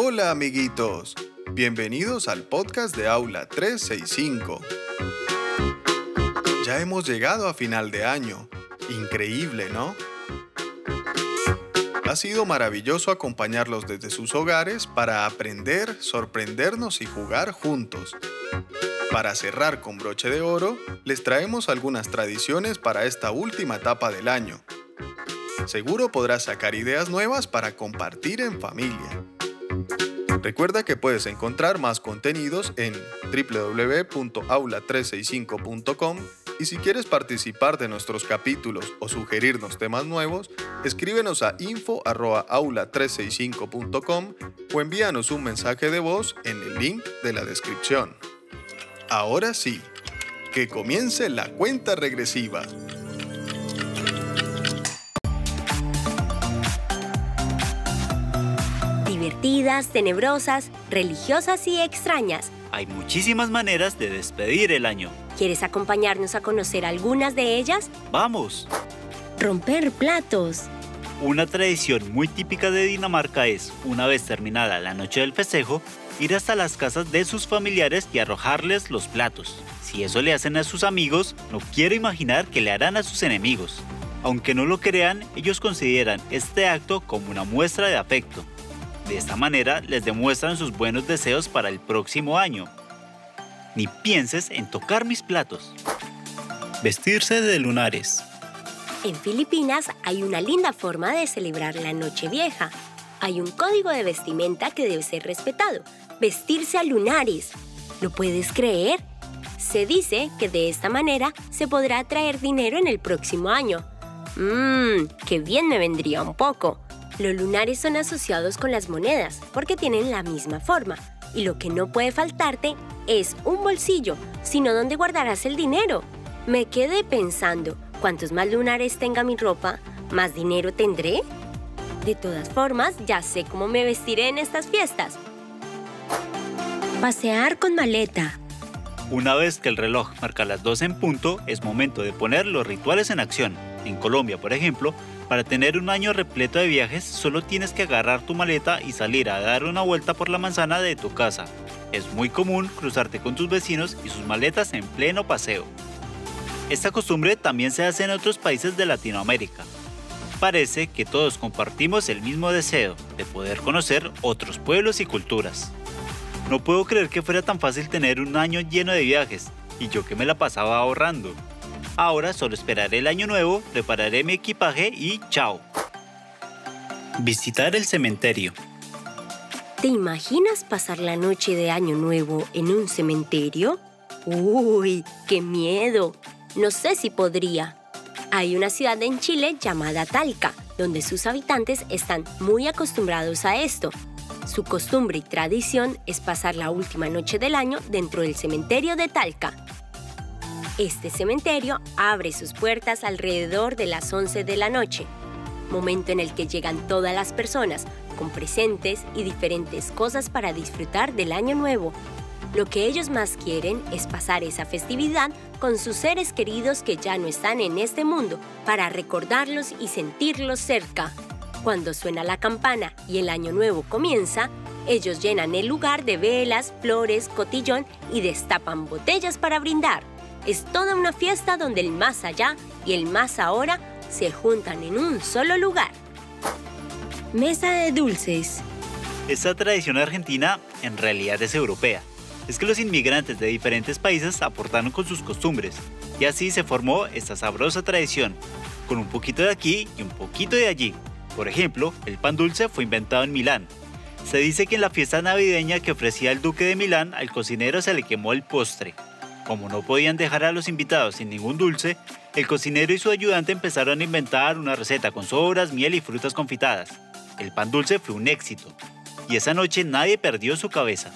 Hola amiguitos, bienvenidos al podcast de Aula 365. Ya hemos llegado a final de año. Increíble, ¿no? Ha sido maravilloso acompañarlos desde sus hogares para aprender, sorprendernos y jugar juntos. Para cerrar con broche de oro, les traemos algunas tradiciones para esta última etapa del año. Seguro podrás sacar ideas nuevas para compartir en familia. Recuerda que puedes encontrar más contenidos en www.aula365.com y si quieres participar de nuestros capítulos o sugerirnos temas nuevos, escríbenos a info@aula365.com o envíanos un mensaje de voz en el link de la descripción. Ahora sí, que comience la cuenta regresiva. Divertidas, tenebrosas, religiosas y extrañas. Hay muchísimas maneras de despedir el año. ¿Quieres acompañarnos a conocer algunas de ellas? ¡Vamos! Romper platos. Una tradición muy típica de Dinamarca es, una vez terminada la noche del festejo, ir hasta las casas de sus familiares y arrojarles los platos. Si eso le hacen a sus amigos, no quiero imaginar que le harán a sus enemigos. Aunque no lo crean, ellos consideran este acto como una muestra de afecto. De esta manera les demuestran sus buenos deseos para el próximo año. Ni pienses en tocar mis platos. Vestirse de lunares. En Filipinas hay una linda forma de celebrar la Nochevieja. Hay un código de vestimenta que debe ser respetado. Vestirse a lunares. ¿Lo puedes creer? Se dice que de esta manera se podrá traer dinero en el próximo año. Mmm, qué bien me vendría un poco. Los lunares son asociados con las monedas porque tienen la misma forma. Y lo que no puede faltarte es un bolsillo, sino donde guardarás el dinero. Me quedé pensando, cuantos más lunares tenga mi ropa, más dinero tendré. De todas formas, ya sé cómo me vestiré en estas fiestas. Pasear con maleta. Una vez que el reloj marca las 12 en punto, es momento de poner los rituales en acción. En Colombia, por ejemplo, para tener un año repleto de viajes, solo tienes que agarrar tu maleta y salir a dar una vuelta por la manzana de tu casa. Es muy común cruzarte con tus vecinos y sus maletas en pleno paseo. Esta costumbre también se hace en otros países de Latinoamérica. Parece que todos compartimos el mismo deseo de poder conocer otros pueblos y culturas. No puedo creer que fuera tan fácil tener un año lleno de viajes, y yo que me la pasaba ahorrando. Ahora solo esperaré el año nuevo, prepararé mi equipaje y chao. Visitar el cementerio. ¿Te imaginas pasar la noche de año nuevo en un cementerio? ¡Uy, qué miedo! No sé si podría. Hay una ciudad en Chile llamada Talca, donde sus habitantes están muy acostumbrados a esto. Su costumbre y tradición es pasar la última noche del año dentro del cementerio de Talca. Este cementerio abre sus puertas alrededor de las 11 de la noche, momento en el que llegan todas las personas con presentes y diferentes cosas para disfrutar del año nuevo. Lo que ellos más quieren es pasar esa festividad con sus seres queridos que ya no están en este mundo para recordarlos y sentirlos cerca. Cuando suena la campana y el año nuevo comienza, ellos llenan el lugar de velas, flores, cotillón y destapan botellas para brindar. Es toda una fiesta donde el más allá y el más ahora se juntan en un solo lugar. Mesa de dulces. Esta tradición argentina en realidad es europea. Es que los inmigrantes de diferentes países aportaron con sus costumbres y así se formó esta sabrosa tradición, con un poquito de aquí y un poquito de allí. Por ejemplo, el pan dulce fue inventado en Milán. Se dice que en la fiesta navideña que ofrecía el duque de Milán al cocinero se le quemó el postre. Como no podían dejar a los invitados sin ningún dulce, el cocinero y su ayudante empezaron a inventar una receta con sobras, miel y frutas confitadas. El pan dulce fue un éxito, y esa noche nadie perdió su cabeza.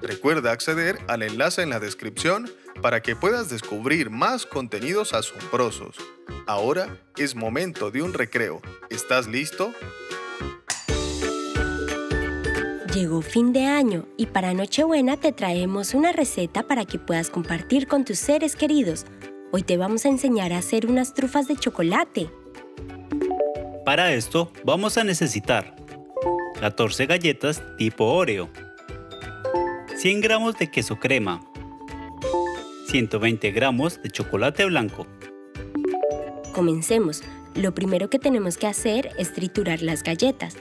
Recuerda acceder al enlace en la descripción para que puedas descubrir más contenidos asombrosos. Ahora es momento de un recreo. ¿Estás listo? Llegó fin de año y para Nochebuena te traemos una receta para que puedas compartir con tus seres queridos. Hoy te vamos a enseñar a hacer unas trufas de chocolate. Para esto vamos a necesitar 14 galletas tipo Oreo, 100 gramos de queso crema, 120 gramos de chocolate blanco. Comencemos. Lo primero que tenemos que hacer es triturar las galletas.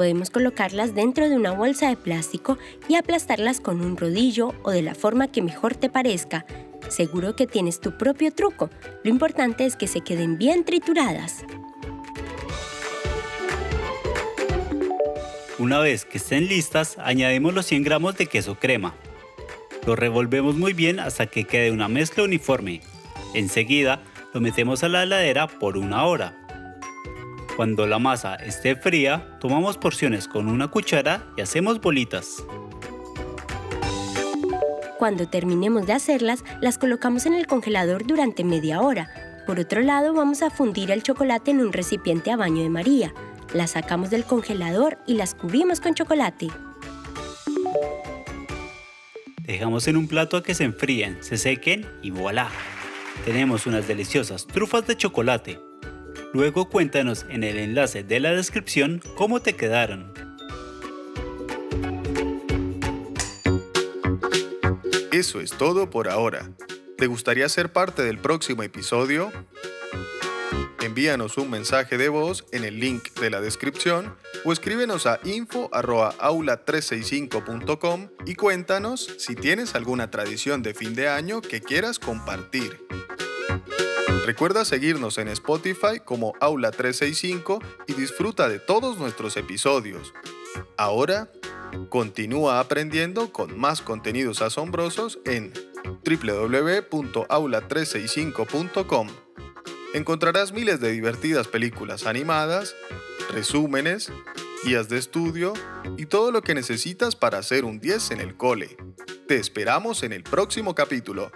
Podemos colocarlas dentro de una bolsa de plástico y aplastarlas con un rodillo o de la forma que mejor te parezca. Seguro que tienes tu propio truco. Lo importante es que se queden bien trituradas. Una vez que estén listas, añadimos los 100 gramos de queso crema. Lo revolvemos muy bien hasta que quede una mezcla uniforme. Enseguida, lo metemos a la heladera por una hora. Cuando la masa esté fría, tomamos porciones con una cuchara y hacemos bolitas. Cuando terminemos de hacerlas, las colocamos en el congelador durante media hora. Por otro lado, vamos a fundir el chocolate en un recipiente a baño de María. Las sacamos del congelador y las cubrimos con chocolate. Dejamos en un plato a que se enfríen, se sequen y voilà. Tenemos unas deliciosas trufas de chocolate. Luego cuéntanos en el enlace de la descripción cómo te quedaron. Eso es todo por ahora. ¿Te gustaría ser parte del próximo episodio? Envíanos un mensaje de voz en el link de la descripción o escríbenos a info.aula365.com y cuéntanos si tienes alguna tradición de fin de año que quieras compartir. Recuerda seguirnos en Spotify como Aula 365 y disfruta de todos nuestros episodios. Ahora, continúa aprendiendo con más contenidos asombrosos en www.aula365.com. Encontrarás miles de divertidas películas animadas, resúmenes, guías de estudio y todo lo que necesitas para hacer un 10 en el cole. Te esperamos en el próximo capítulo.